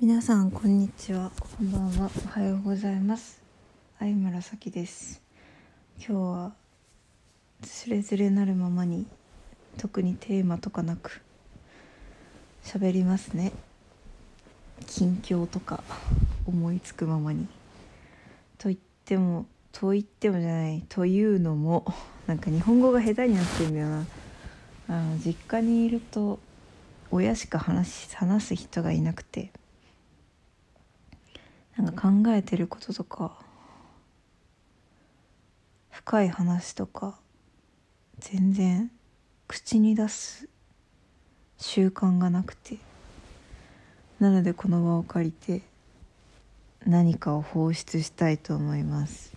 皆さんこんにちは。こんばんは。おはようございます。相村咲です。今日はつれづれなるままに特にテーマとかなく喋りますね。近況とか思いつくままに。と言ってもと言ってもじゃないというのもなんか日本語が下手になってるんだよな。あの実家にいると親しか話話す人がいなくて。なんか考えてることとか深い話とか全然口に出す習慣がなくてなのでこの場を借りて何かを放出したいと思います、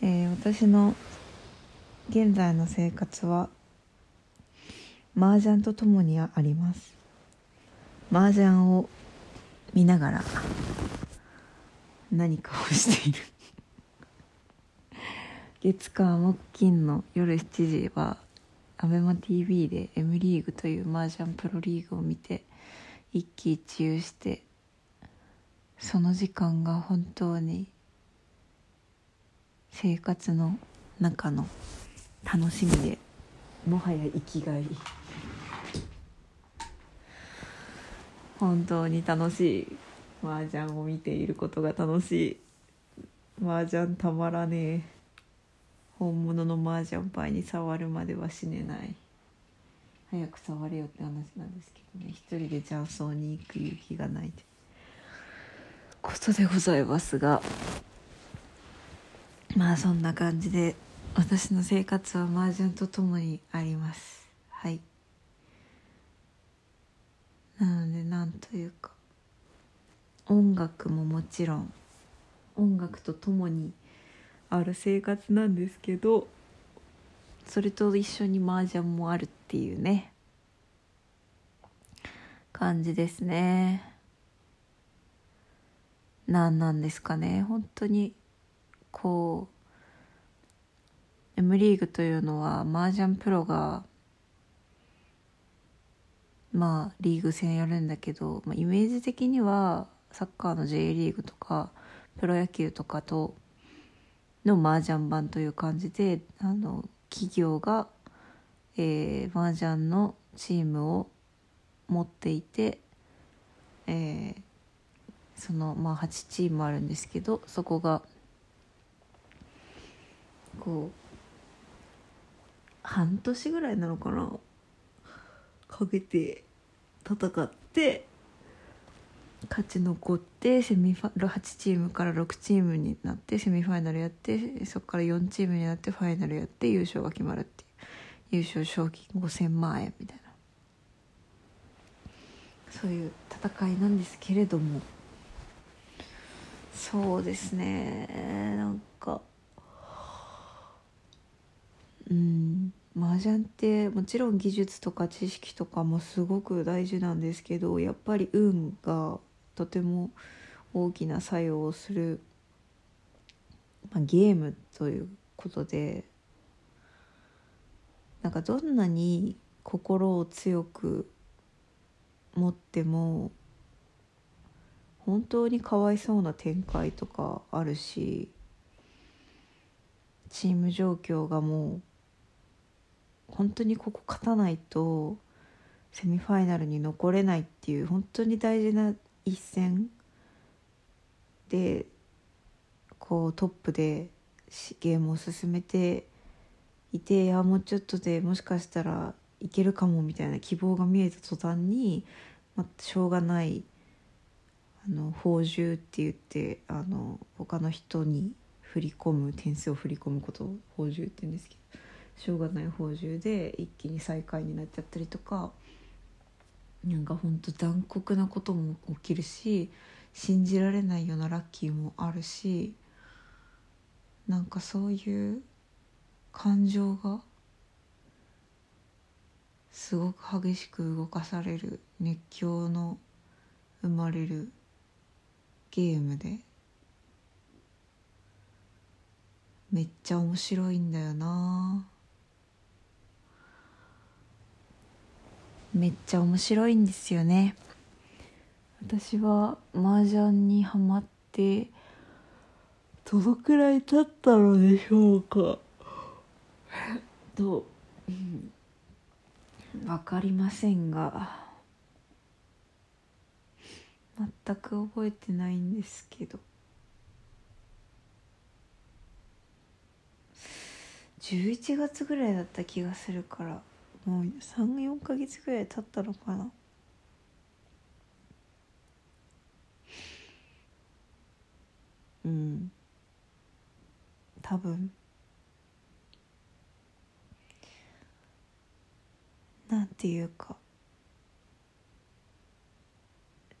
えー、私の現在の生活は麻雀とともにあります。麻雀を見ながら何かをしている。月火木金の夜7時は ABEMATV で M リーグという麻雀プロリーグを見て一喜一憂してその時間が本当に生活の中の楽しみでもはや生きがい。本当に楽しい麻雀を見ていることが楽しい。麻雀たまらねえ。本物の麻雀パイに触るまでは死ねない。早く触れよって話なんですけどね。一人で雀荘に行く勇気がないとことでございますが。まあそんな感じで私の生活は麻雀とともにあります。はい。なのでなんというか音楽ももちろん音楽とともにある生活なんですけどそれと一緒に麻雀もあるっていうね感じですね。何なんですかね。本当にこう M リーグというのは麻雀プロがまあリーグ戦やるんだけど、まあ、イメージ的にはサッカーの J リーグとかプロ野球とかとの麻雀版という感じであの企業が、えー、麻雀のチームを持っていて、えー、そのまあ8チームあるんですけどそこがこう半年ぐらいなのかなかけて戦って勝ち残ってセミファ8チームから6チームになってセミファイナルやってそこから4チームになってファイナルやって優勝が決まるっていう優勝賞金5000万円みたいな。そういう戦いなんですけれども。そうですね。なんかうん。麻雀ってもちろん技術とか知識とかもすごく大事なんですけどやっぱり運がとても大きな作用をする、まあ、ゲームということでなんかどんなに心を強く持っても本当にかわいそうな展開とかあるしチーム状況がもう本当にここ勝たないとセミファイナルに残れないっていう本当に大事な一戦でこうトップでゲームを進めていていやもうちょっとでもしかしたらいけるかもみたいな希望が見えた途端に、まあ、しょうがないあの報酬って言ってあの他の人に振り込む点数を振り込むことを報酬って言うんですけどしょうがない報酬で一気に最下位になっちゃったりとかなんかほんと残酷なことも起きるし信じられないようなラッキーもあるしなんかそういう感情がすごく激しく動かされる熱狂の生まれるゲームでめっちゃ面白いんだよなめっちゃ面白いんですよね。私は麻雀にハマってどのくらい経ったのでしょうか。と、うん、分かりませんが。全く覚えてないんですけど。11月ぐらいだった気がするから。もう34か月ぐらい経ったのかな。うん。多分。なんていうか。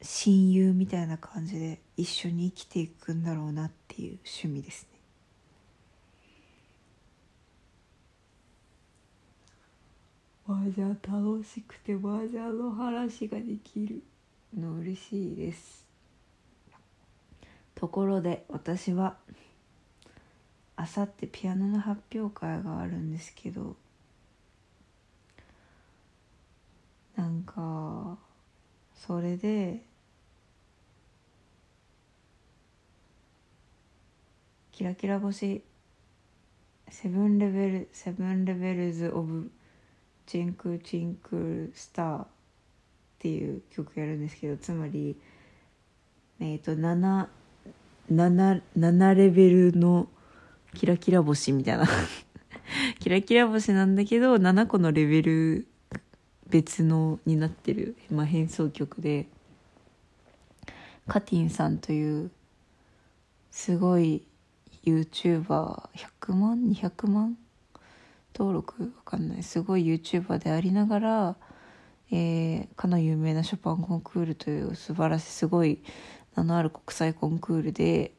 親友みたいな感じで一緒に生きていくんだろうなっていう趣味ですね麻雀楽しくて麻雀の話ができる。の嬉しいです。ところで私はあさってピアノの発表会があるんですけどなんかそれでキラキラ星セブンレベルセブンレベルズ・オブ・チンクチンクスターっていう曲やるんですけどつまりえっ、ー、と 7, 7, 7レベルのキラキラ星みたいな。キラキラ星なんだけど7個のレベル別のになってる、まあ、変奏曲で。カティンさんというすごい YouTuber100 万？200万？登録わかんない。すごい YouTuber でありながら、えー、かの有名なショパンコンクールという素晴らしいすごい名のある国際コンクールで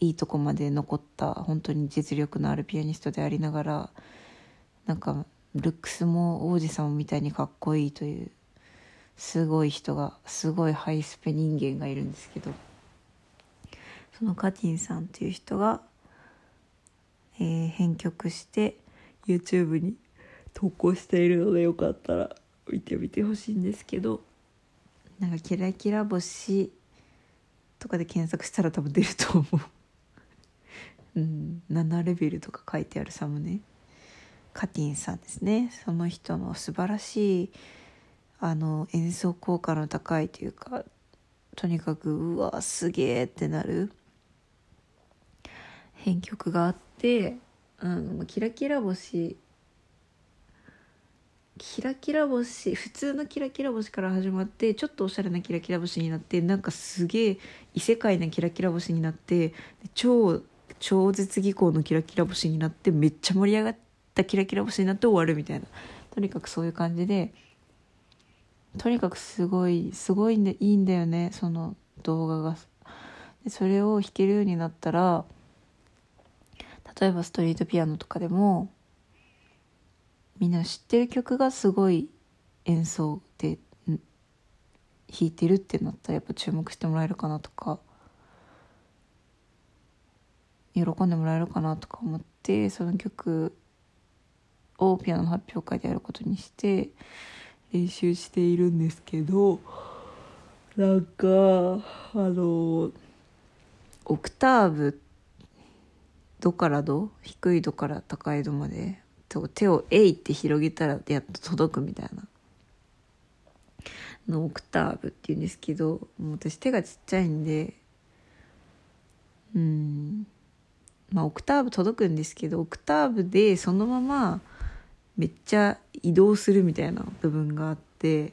いいとこまで残った本当に実力のあるピアニストでありながらなんかルックスも王子様みたいにかっこいいというすごい人がすごいハイスペ人間がいるんですけど。そのカティンさんという人が、えー、編曲して YouTube に投稿しているのでよかったら見てみてほしいんですけど。なんか「キラキラ星」とかで検索したら多分出ると思う。うん、7レベルとか書いてあるサムネ。カティンさんですね。その人の素晴らしいあの演奏効果の高いというかとにかくうわすげえってなる編曲があってあのキラキラ星。キラキラ星。普通のキラキラ星から始まってちょっとおしゃれなキラキラ星になってなんかすげえ異世界なキラキラ星になって超超絶技巧のキラキラ星になってめっちゃ盛り上がったキラキラ星になって終わるみたいな。とにかくそういう感じでとにかくすごいすごいんでいいんだよねその動画が。でそれを弾けるようになったら例えばストリートピアノとかでもみんな知ってる曲がすごい演奏で弾いてるってなったらやっぱ注目してもらえるかなとか喜んでもらえるかなとか思ってその曲をピアノの発表会でやることにして練習しているんですけどなんかあのオクターブドからド低いドから高いドまで手を「えい」って広げたらやっと届くみたいな。のオクターブっていうんですけどもう私手がちっちゃいんでうん。まあオクターブ届くんですけどオクターブでそのままめっちゃ移動するみたいな部分があって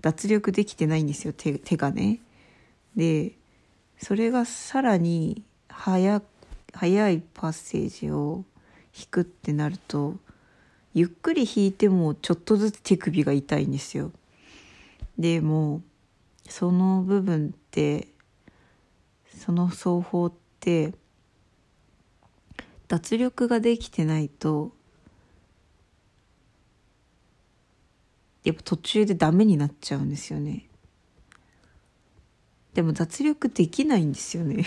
脱力できてないんですよ手手がね。でそれがさらに早早いパッセージを弾くってなるとゆっくり弾いてもちょっとずつ手首が痛いんですよ。でもその部分ってその奏法って脱力ができてないとやっぱ途中でダメになっちゃうんですよね。でも脱力できないんですよね。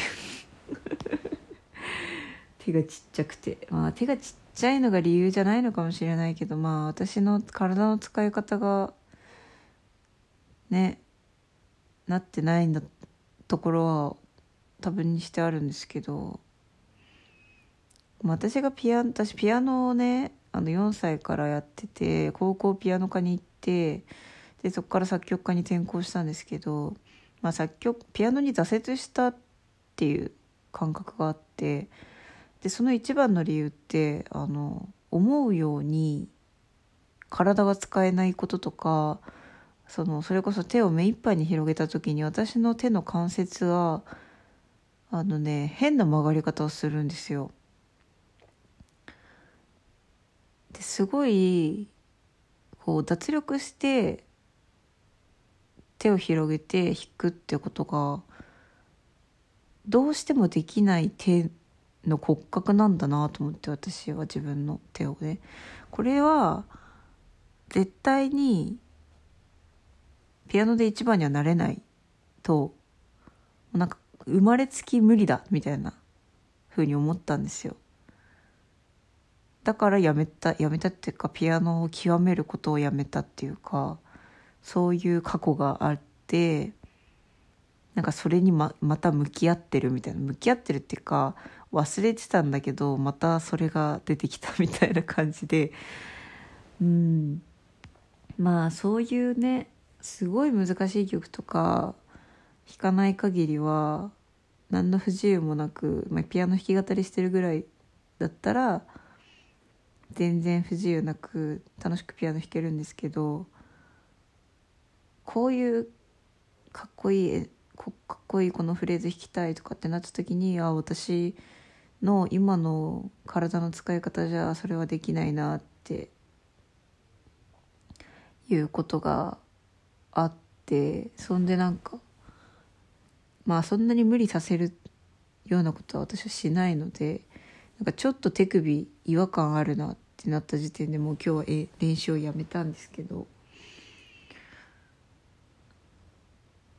手がちっちゃくて。まあ手がちっちゃいのが理由じゃないのかもしれないけどまあ私の体の使い方がねなってないんだところは多分にしてあるんですけど私がピアノ私ピアノをねあの4歳からやってて高校ピアノ科に行ってでそこから作曲家に転校したんですけど、まあ、作曲ピアノに挫折したっていう感覚があってでその一番の理由ってあの思うように体が使えないこととかそのそれこそ手を目いっぱいに広げた時に私の手の関節があのね変な曲がり方をするんですよ。ですごいこう脱力して手を広げて弾くってことがどうしてもできない手の骨格なんだなと思って私は自分の手をねこれは絶対にピアノで一番にはなれないとなんか生まれつき無理だみたいな風に思ったんですよ。だからやめたやめたっていうかピアノを極めることをやめたっていうかそういう過去があってなんかそれにままた向き合ってるみたいな。向き合ってるっていうか忘れてたんだけどまたそれが出てきたみたいな感じで。うん。まあそういうねすごい難しい曲とか弾かない限りは何の不自由もなく、まあ、ピアノ弾き語りしてるぐらいだったら全然不自由なく楽しくピアノ弾けるんですけどこういうかっこいいかっこいいこのフレーズ弾きたいとかってなった時にあ私の今の体の使い方じゃそれはできないなっていうことがあってそんでなんかまあそんなに無理させるようなことは私はしないのでなんかちょっと手首違和感あるなっってなった時点でもう今日は練習をやめたんですけど。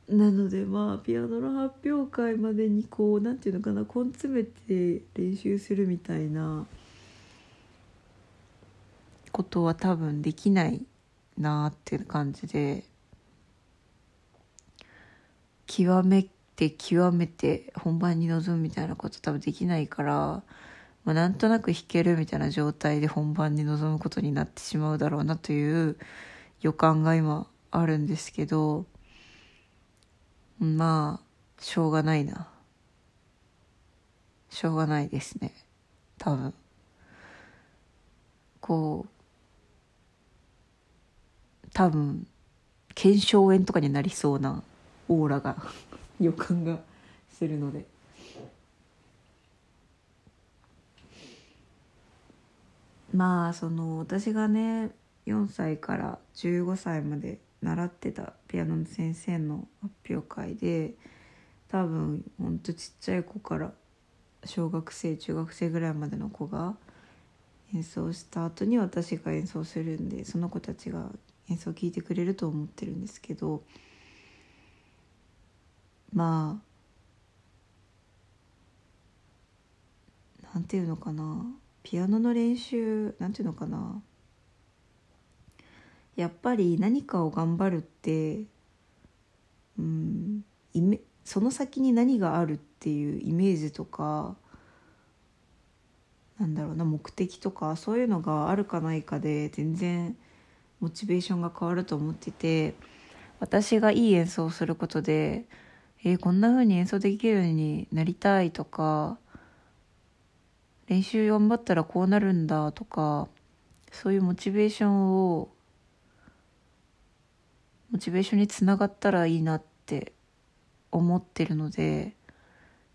なのでまあピアノの発表会までにこう何て言うのかな根詰めて練習するみたいなことは多分できないなあっていう感じで。極めて極めて本番に臨むみたいなこと多分できないから、まあ、なんとなく弾けるみたいな状態で本番に臨むことになってしまうだろうなという予感が今あるんですけどまあしょうがないな。しょうがないですね。多分。こう多分腱鞘炎とかになりそうなオーラが 予感がするので。まあその私がね4歳から15歳まで習ってたピアノの先生の発表会で多分ほんとちっちゃい子から小学生中学生ぐらいまでの子が演奏した後に私が演奏するんでその子たちが演奏を聴いてくれると思ってるんですけどまあなんていうのかな。ピアノの練習なんていうのかな。やっぱり何かを頑張るってうんイメその先に何があるっていうイメージとかなんだろうな目的とかそういうのがあるかないかで全然モチベーションが変わると思ってて私がいい演奏をすることでえー、こんな風に演奏できるようになりたいとか練習頑張ったらこうなるんだとかそういうモチベーションをモチベーションにつながったらいいなって思ってるので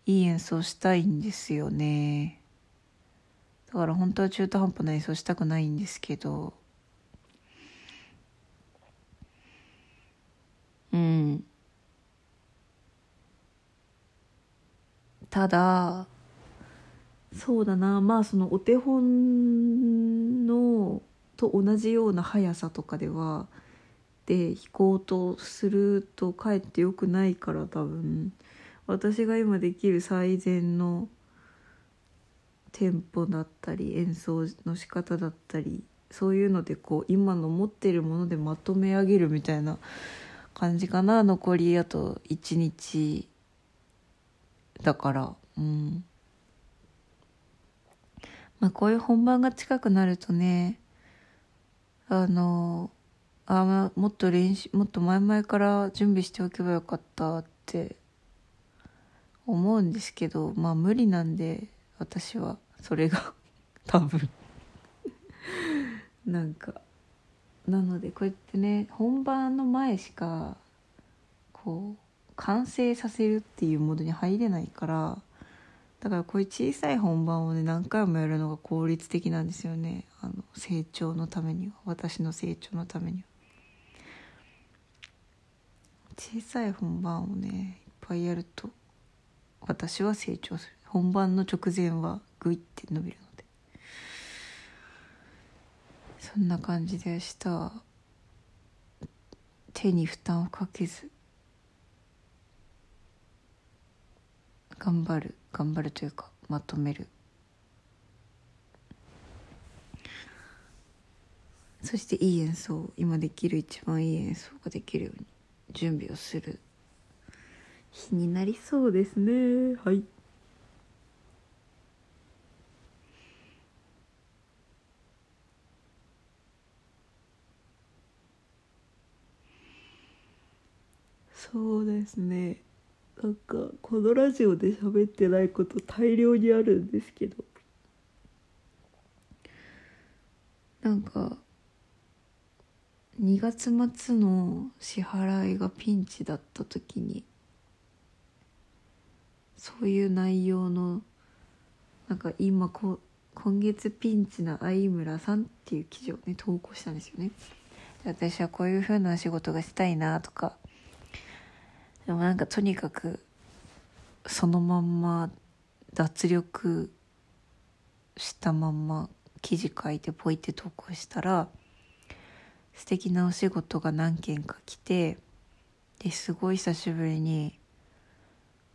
いい演奏したいんですよね。だから本当は中途半端な演奏したくないんですけど。うん。ただそうだな。まあそのお手本のと同じような速さとかではで弾こうとするとかえってよくないから多分。私が今できる最善のテンポだったり演奏の仕方だったりそういうのでこう今の持ってるものでまとめ上げるみたいな感じかな。残りあと1日だから。うん。まあこういう本番が近くなるとねあのあ、もっと練習もっと前々から準備しておけばよかったって思うんですけどまあ無理なんで私はそれが 多分。なんかなのでこうやってね本番の前しかこう完成させるっていうモードに入れないからだからこういう小さい本番をね何回もやるのが効率的なんですよね。あの成長のためには。私の成長のためには。小さい本番をねいっぱいやると私は成長する。本番の直前はグイって伸びるので。そんな感じで明日は手に負担をかけず頑張る。頑張るというかまとめる。そしていい演奏今できる一番いい演奏ができるように準備をする日になりそうですね。はい。そうですね。なんかこのラジオで喋ってないこと大量にあるんですけどなんか2月末の支払いがピンチだった時にそういう内容のなんか今こ今月ピンチな相村さんっていう記事をね投稿したんですよね。私はこういう風な仕事がしたいなとかでもなんかとにかくそのまんま脱力したまんま記事書いてポイって投稿したら素敵なお仕事が何件か来てですごい久しぶりに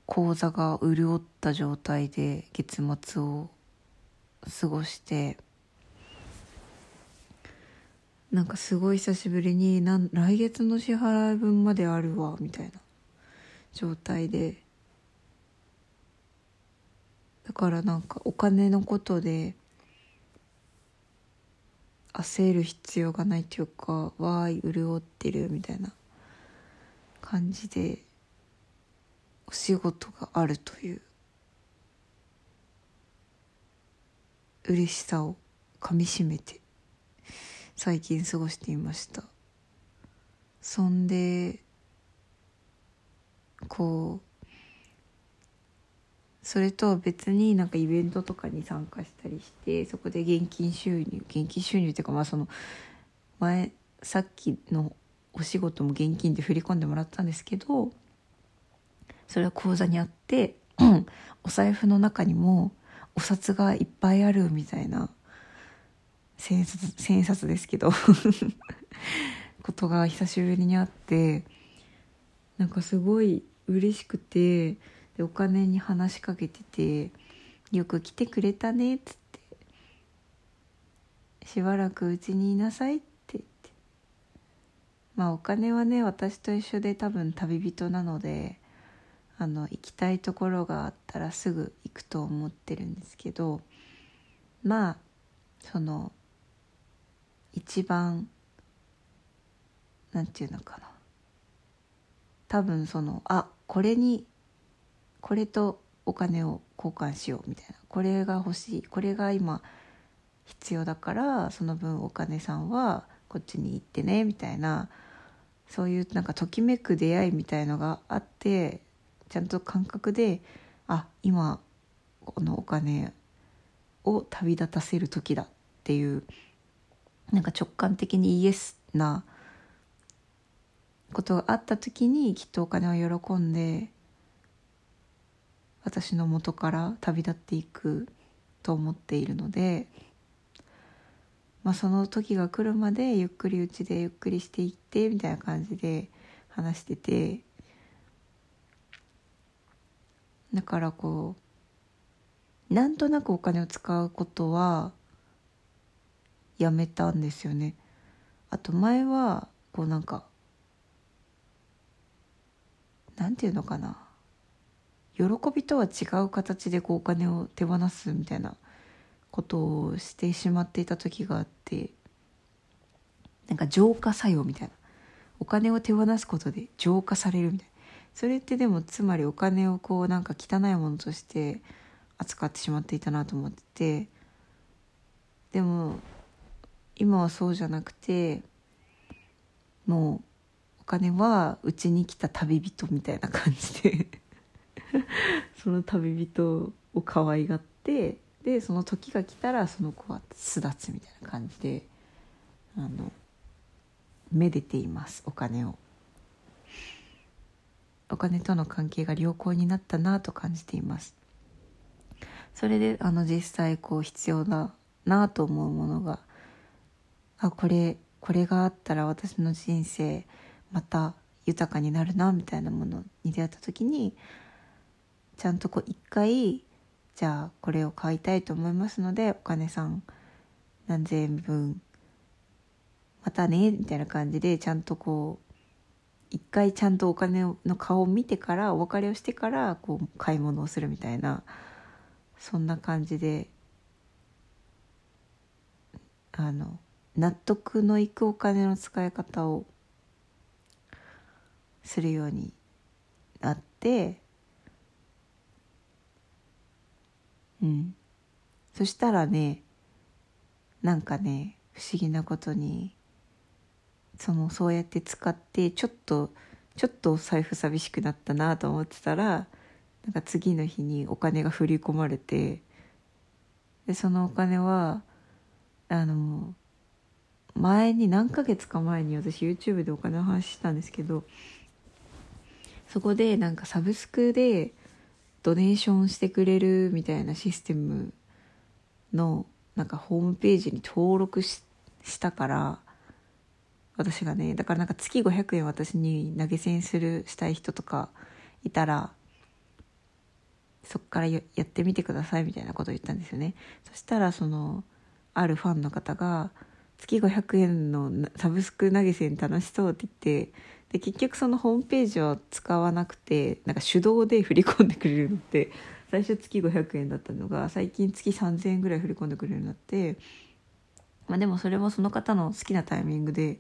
口座が潤った状態で月末を過ごしてなんかすごい久しぶりになん来月の支払い分まであるわみたいな。状態で。だからなんかお金のことで焦る必要がないというかわーい潤ってるみたいな感じでお仕事があるという嬉しさをかみしめて最近過ごしていました。そんでこうそれと別になんかイベントとかに参加したりしてそこで現金収入現金収入っていうかまあその前さっきのお仕事も現金で振り込んでもらったんですけどそれは口座にあってお財布の中にもお札がいっぱいあるみたいな千円札千円札ですけど ことが久しぶりにあってなんかすごい嬉しくてでお金に話しかけてて「よく来てくれたね」っつって「しばらくうちにいなさい」って言って。まあお金はね私と一緒で多分旅人なのであの行きたいところがあったらすぐ行くと思ってるんですけどまあその一番なんていうのかな。多分そのあこれにこれとお金を交換しようみたいな。これが欲しい。これが今必要だからその分お金さんはこっちに行ってねみたいな。そういうなんかときめく出会いみたいのがあってちゃんと感覚であ今このお金を旅立たせる時だっていうなんか直感的にイエスなことがあった時にきっとお金を喜んで私の元から旅立っていくと思っているので、まあ、その時が来るまでゆっくりうちでゆっくりしていってみたいな感じで話しててだからこうなんとなくお金を使うことはやめたんですよね。あと前はこうなんかなんていうのかな。喜びとは違う形でこうお金を手放すみたいなことをしてしまっていた時があってなんか浄化作用みたいな。お金を手放すことで浄化されるみたいな。それってでもつまりお金をこうなんか汚いものとして扱ってしまっていたなと思っててでも今はそうじゃなくてもうお金はうちに来た旅人みたいな感じで。その旅人を可愛がってでその時が来たらその子は巣立つみたいな感じであのめでていますお金を。お金との関係が良好になったなと感じています。それであの実際こう必要だなと思うものがあこれこれがあったら私の人生また豊かになるなみたいなものに出会った時にちゃんとこう一回じゃあこれを買いたいと思いますのでお金さん何千円分またねみたいな感じでちゃんとこう一回ちゃんとお金の顔を見てからお別れをしてからこう買い物をするみたいなそんな感じであの納得のいくお金の使い方をするようになってうん。そしたらねなんかね不思議なことにそのそうやって使ってちょっとちょっとお財布寂しくなったなと思ってたらなんか次の日にお金が振り込まれてでそのお金はあの前に何ヶ月か前に私 YouTube でお金の話したんですけどそこでなんかサブスクでドネーションしてくれるみたいなシステムのなんかホームページに登録したから私がねだからなんか月500円私に投げ銭するしたい人とかいたらそっからやってみてくださいみたいなことを言ったんですよね。そしたらそのあるファンの方が月500円のサブスク投げ銭楽しそうって言ってで結局そのホームページを使わなくてなんか手動で振り込んでくれるのって最初月500円だったのが最近月3000円ぐらい振り込んでくれるようになって、まあ、でもそれもその方の好きなタイミングで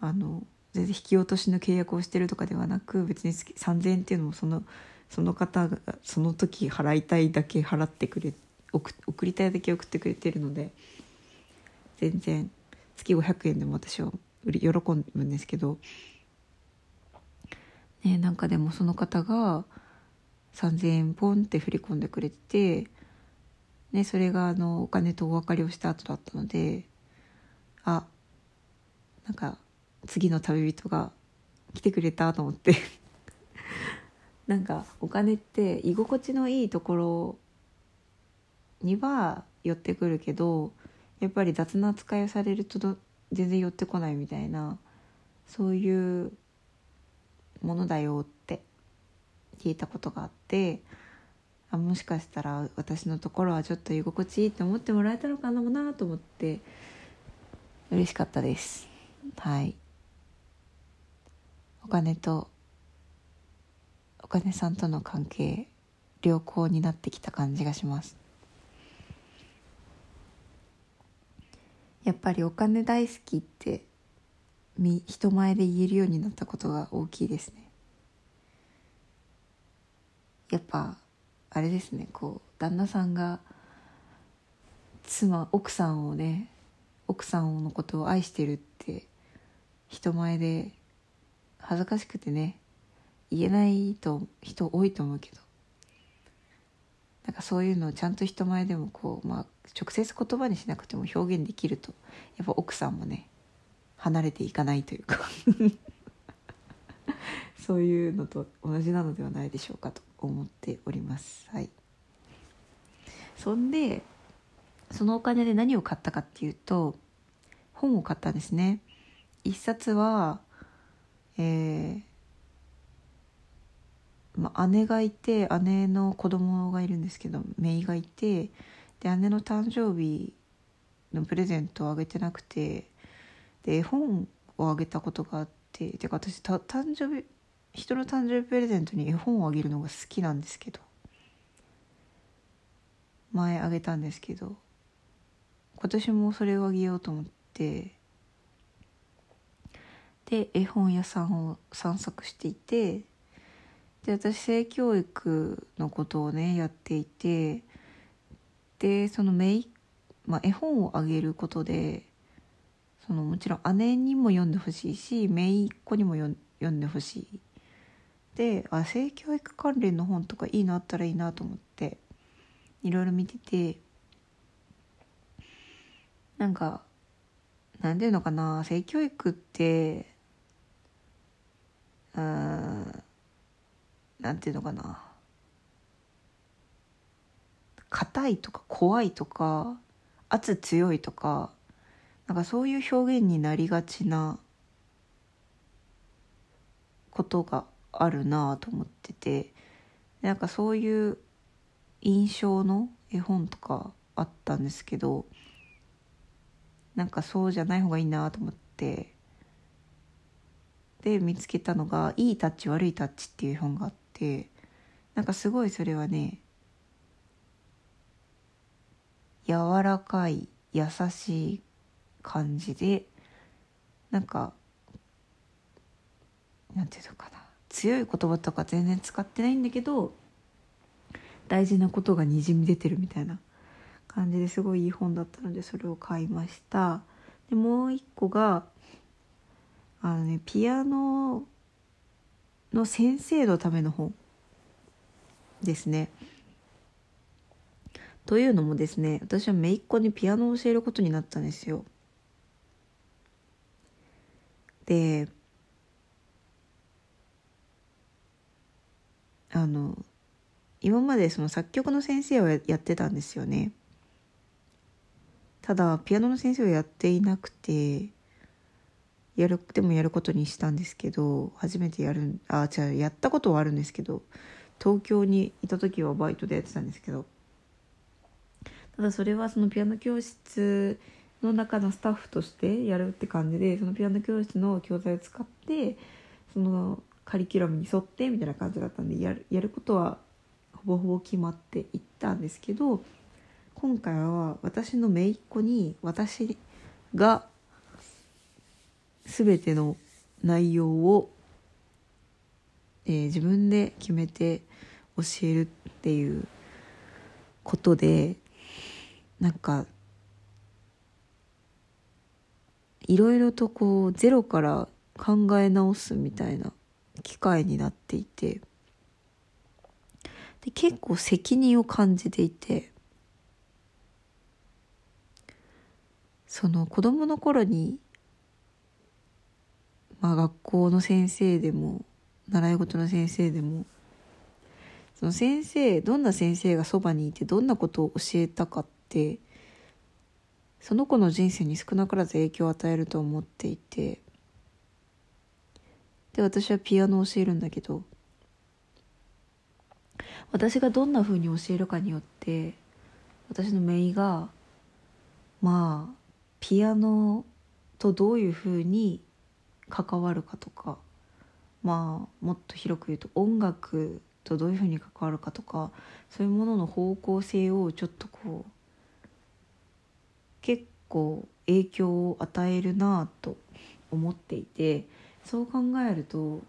あの全然引き落としの契約をしてるとかではなく別に月3000円っていうのもそのその方がその時払いたいだけ払ってくれ送送りたいだけ送ってくれてるので全然月500円でも私は喜ぶんですけどねなんかでもその方が3,000円ポンって振り込んでくれてて、ね、それがあのお金とお別れをした後だったのであなんか次の旅人が来てくれたと思って。なんかお金って居心地のいいところには寄ってくるけどやっぱり雑な扱いをされると全然寄ってこないみたいなそういうものだよって聞いたことがあってあもしかしたら私のところはちょっと居心地いいって思ってもらえたのかなと思って嬉しかったです。はい。お金とお金さんとの関係良好になってきた感じがします。やっぱりお金大好きって人前で言えるようになったことが大きいですね。やっぱあれですね。こう旦那さんが妻奥さんをね奥さんのことを愛してるって人前で恥ずかしくてね言えないと人多いと思うけど。なんかそういうのをちゃんと人前でもこう、まあ、直接言葉にしなくても表現できるとやっぱ奥さんもね離れていかないというか。そういうのと同じなのではないでしょうかと思っております。はい。そんでそのお金で何を買ったかっていうと本を買ったんですね。一冊はえーまあ、姉がいて姉の子供がいるんですけど姪がいてで姉の誕生日のプレゼントをあげてなくてで絵本をあげたことがあっててか私た誕生日人の誕生日プレゼントに絵本をあげるのが好きなんですけど前あげたんですけど今年もそれをあげようと思ってで絵本屋さんを散策していてで私性教育のことをねやっていてでそのめい、まあ、絵本をあげることでそのもちろん姉にも読んでほしいし姪っ子にも読んでほしい。であ性教育関連の本とかいいのあったらいいなと思っていろいろ見ててなんかなんていうのかな性教育ってうんなんていうのかな。硬いとか怖いとか圧強いとかなんかそういう表現になりがちなことがあるなと思っててなんかそういう印象の絵本とかあったんですけどなんかそうじゃない方がいいなと思ってで見つけたのが「いいタッチ悪いタッチ」っていう本があってなんかすごいそれはね柔らかい優しい感じでなんかなんていうのかな。強い言葉とか全然使ってないんだけど大事なことがにじみ出てるみたいな感じですごいいい本だったのでそれを買いました。でもう一個があのねピアノの先生のための本ですね。というのもですね私は姪っ子にピアノを教えることになったんですよ。であの今までその作曲の先生をやってたんですよね。ただピアノの先生をやっていなくてやるでもやることにしたんですけど初めてやるあ違うやったことはあるんですけど東京にいた時はバイトでやってたんですけどただそれはそのピアノ教室の中のスタッフとしてやるって感じでそのピアノ教室の教材を使ってそのカリキュラムに沿ってみたいな感じだったんでやるやることはほぼほぼ決まっていったんですけど今回は私の姪っ子に私が全ての内容を、えー、自分で決めて教えるっていうことでなんかいろいろとこうゼロから考え直すみたいな機会になっていてで結構責任を感じていてその子供の頃に、まあ、学校の先生でも習い事の先生でもその先生どんな先生がそばにいてどんなことを教えたかってその子の人生に少なからず影響を与えると思っていてで私はピアノを教えるんだけど私がどんな風に教えるかによって私の姪がまあピアノとどういう風に関わるかとかまあもっと広く言うと音楽とどういうふうに関わるかとかそういうものの方向性をちょっとこう構影響を与えるなと思っていてそう考えると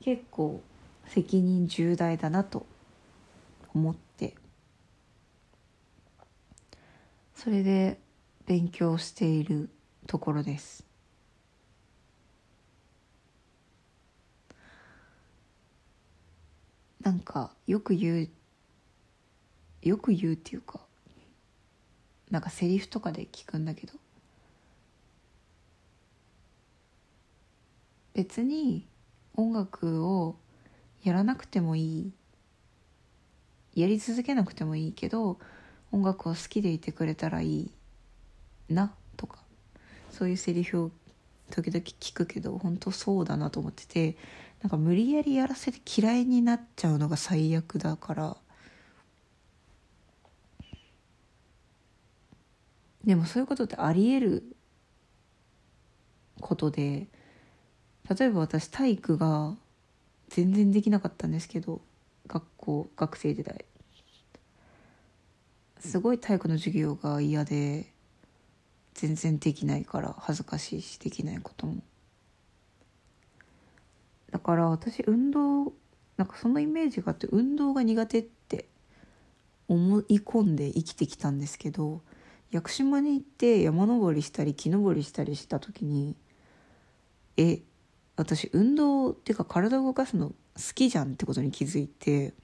結構責任重大だなと思ってそれで勉強しているところです。なんかよく言うよく言うっていうかなんかセリフとかで聞くんだけど。別に音楽をやらなくてもいいやり続けなくてもいいけど音楽を好きでいてくれたらいいなとかそういうセリフを時々聞くけど本当そうだなと思っててなんか無理やりやらせて嫌いになっちゃうのが最悪だからでもそういうことってありえることで例えば私体育が全然できなかったんですけど学校学生時代。すごい体育の授業が嫌で全然できないから恥ずかしいしできないことも。だから私運動なんかそのイメージがあって運動が苦手って思い込んで生きてきたんですけど屋久島に行って山登りしたり木登りしたりした時にえ私運動っていうか体を動かすの好きじゃんってことに気づいて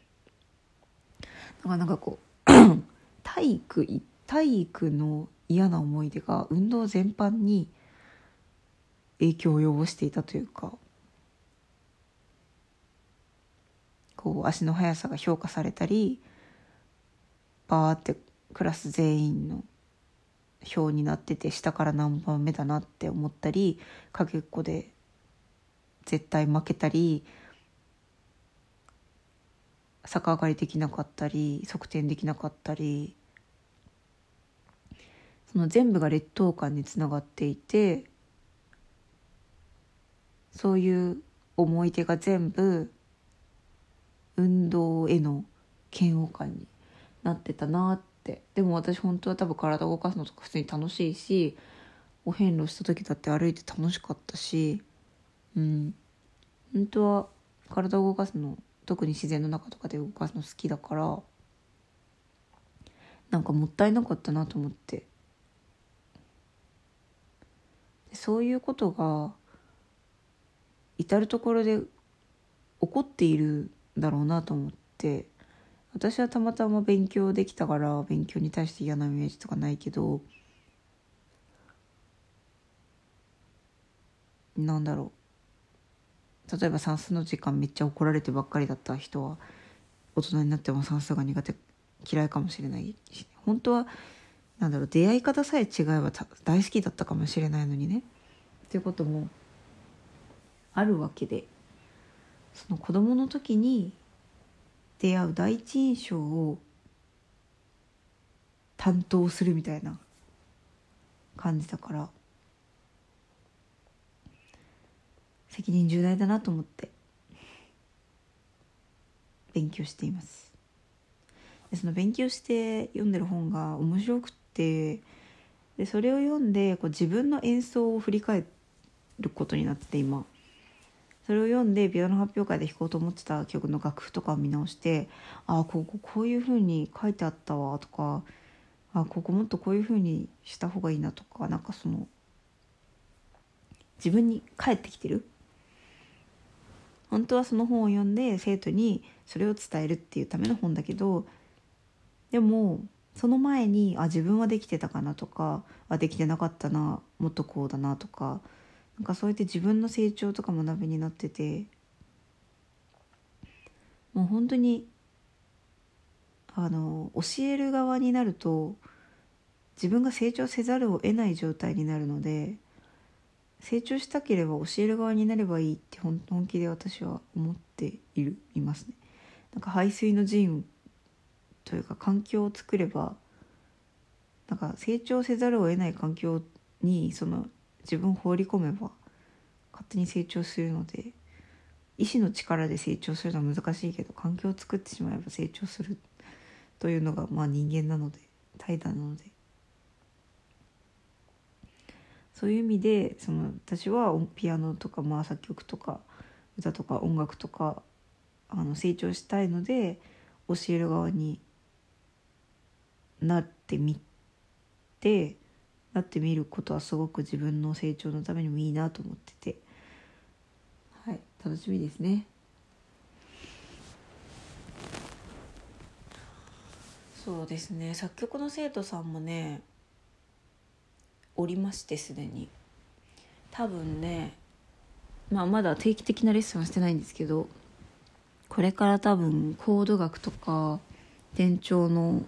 だかなかこう 体育体育の嫌な思い出が運動全般に影響を及ぼしていたというかこう足の速さが評価されたりバーってクラス全員の表になってて下から何番目だなって思ったりかけっこで絶対負けたり逆上がりできなかったり側転できなかったりその全部が劣等感につながっていてそういう思い出が全部運動への嫌悪感になってたなって。でも私本当は多分体動かすのとか普通に楽しいしお遍路した時だって歩いて楽しかったしうん。本当は体を動かすの特に自然の中とかで動かすの好きだからなんかもったいなかったなと思って。そういうことが至る所で起こっているんだろうなと思って。私はたまたま勉強できたから勉強に対して嫌なイメージとかないけどなんだろう。例えば算数の時間めっちゃ怒られてばっかりだった人は大人になっても算数が苦手嫌いかもしれない。し本当はなんだろう出会い方さえ違えば大好きだったかもしれないのにね。っていうこともあるわけでその子供の時に出会う第一印象を担当するみたいな感じだから責任重大だなと思って勉強しています。でその勉強して読んでる本が面白くてでそれを読んでこう自分の演奏を振り返ることになってて今。それを読んでピアノ発表会で弾こうと思ってた曲の楽譜とかを見直してああこここういうふうに書いてあったわとかあここもっとこういうふうにした方がいいなとかなんかその自分に返ってきてる？本当はその本を読んで生徒にそれを伝えるっていうための本だけどでもその前にあ自分はできてたかなとかあできてなかったなもっとこうだなとかなんかそうやって自分の成長とか学びになっててもう本当にあの教える側になると自分が成長せざるを得ない状態になるので成長したければ教える側になればいいって本気で私は思っているいますね。なんか排水の陣というか環境を作ればなんか成長せざるを得ない環境にその自分を放り込めば勝手に成長するので意志の力で成長するのは難しいけど環境を作ってしまえば成長するというのがまあ人間なので怠惰なので。そういう意味でその私はピアノとかまあ作曲とか歌とか音楽とかあの成長したいので教える側になってみてなってみることはすごく自分の成長のためにもいいなと思ってて。楽しみですね。そうですね。作曲の生徒さんもねおりましてすでに。多分ねまあまだ定期的なレッスンはしてないんですけどこれから多分コード学とか転調の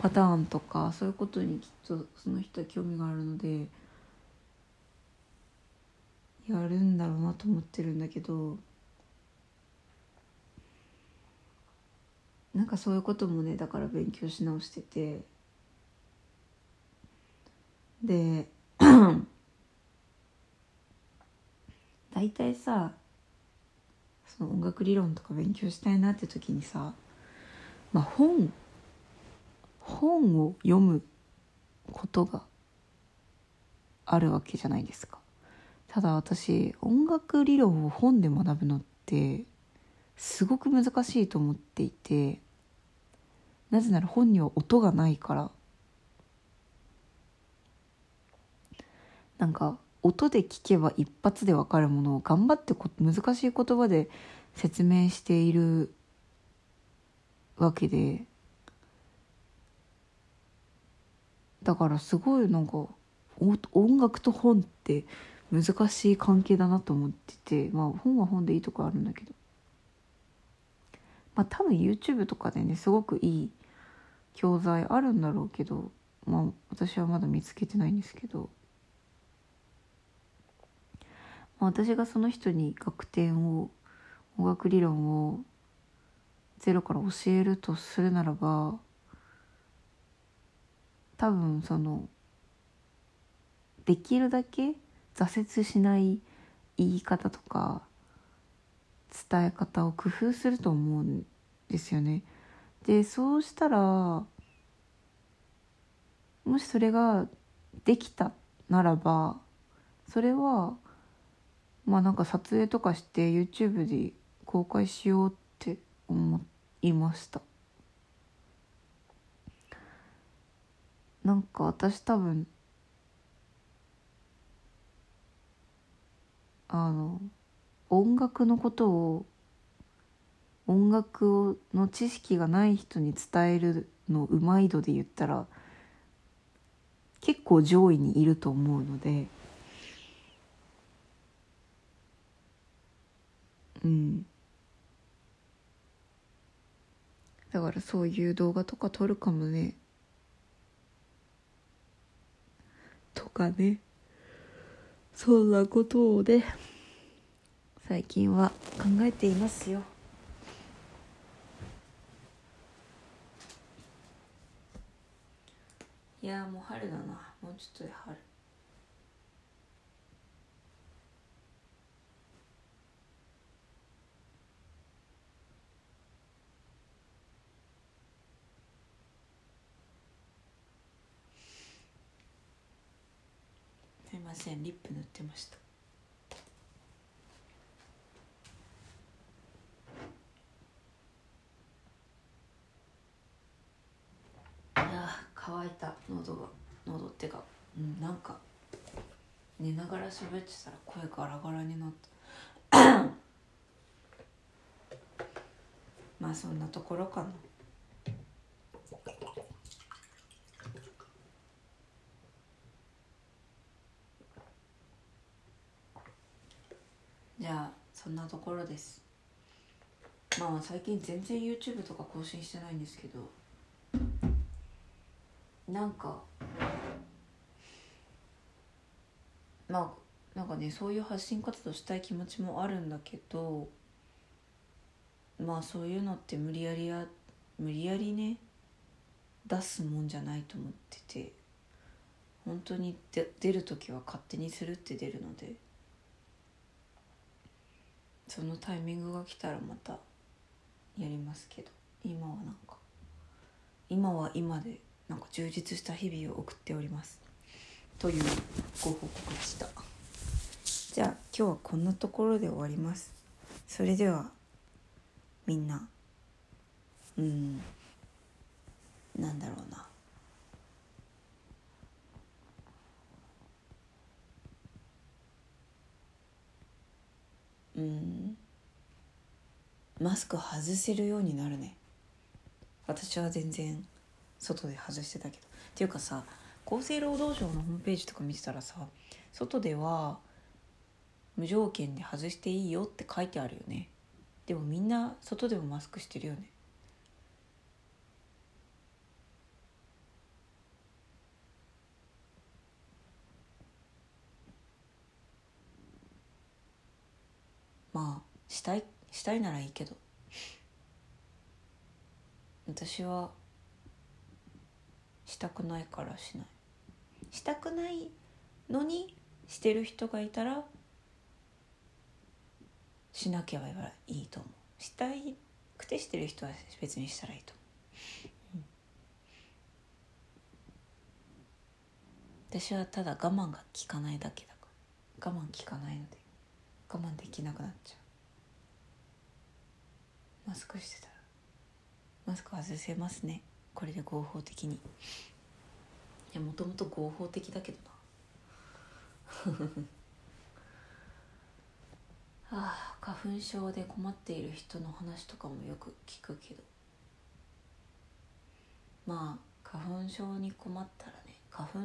パターンとかそういうことにきっとその人は興味があるのでやるんだろうなと思ってるんだけどなんかそういうこともねだから勉強し直しててで大体さその音楽理論とか勉強したいなって時にさまあ本本を読むことがあるわけじゃないですか。ただ私音楽理論を本で学ぶのってすごく難しいと思っていてなぜなら本には音がないから。なんか音で聞けば一発で分かるものを頑張って難しい言葉で説明しているわけで。だからすごいなんか音楽と本って難しい関係だなと思っててまあ本は本でいいとこあるんだけど。まあ多分 YouTube とかでねすごくいい教材あるんだろうけどまあ私はまだ見つけてないんですけど、まあ、私がその人に楽天を音楽理論をゼロから教えるとするならば多分そのできるだけ挫折しない言い方とか伝え方を工夫すると思うんですよね。でそうしたらもしそれができたならばそれはまあなんか撮影とかして YouTube で公開しようって思いましたなんか私多分あの音楽のことを音楽の知識がない人に伝えるのうまい度で言ったら結構上位にいると思うのでうん。だからそういう動画とか撮るかもね。とかね。そんなことをね最近は考えていますよ。いやもう春だな。もうちょっとで春。ません。リップ塗ってました。あ乾いた。喉が喉ってかうんなんか寝ながら喋ってたら声ガラガラになった。まあそんなところかなじゃあところです。まあ最近全然 YouTube とか更新してないんですけどなんかまあなんかねそういう発信活動したい気持ちもあるんだけどまあそういうのって無理やりや無理やりね出すもんじゃないと思ってて本当にで出る時は勝手にするって出るので。そのタイミングが来たらまたやりますけど。今はなんか。今は今でなんか充実した日々を送っております。というご報告でした。じゃあ今日はこんなところで終わります。それではみんなうんなんだろうな。うん。マスク外せるようになるね。私は全然外で外してたけど。っていうかさ厚生労働省のホームページとか見てたらさ外では無条件で外していいよって書いてあるよね。でもみんな外でもマスクしてるよねまあしたいしたいならいいけど。私はしたくないからしない。したくないのにしてる人がいたらしなきゃいいと思う。したいくてしてる人は別にしたらいいと思う、私はただ我慢が効かないだけだから。我慢効かないので我慢できなくなっちゃう。マスクしてたら。マスク外せますね。これで合法的に。いやもともと合法的だけどな。ああ花粉症で困っている人の話とかもよく聞くけど。まあ花粉症に困ったらね花粉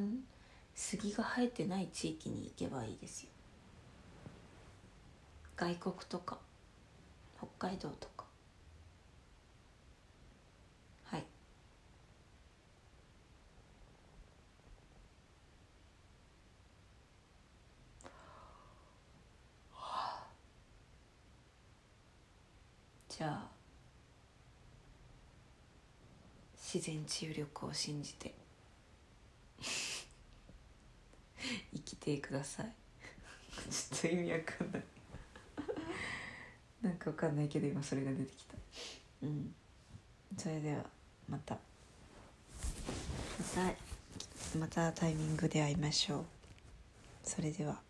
杉が生えてない地域に行けばいいですよ。外国とか北海道とかはいじゃあ自然治癒力を信じて。生きてください。ちょっと意味わかんない。なんかわかんないけど今それが出てきた。うん。それではまた。また。またタイミングで会いましょう。それでは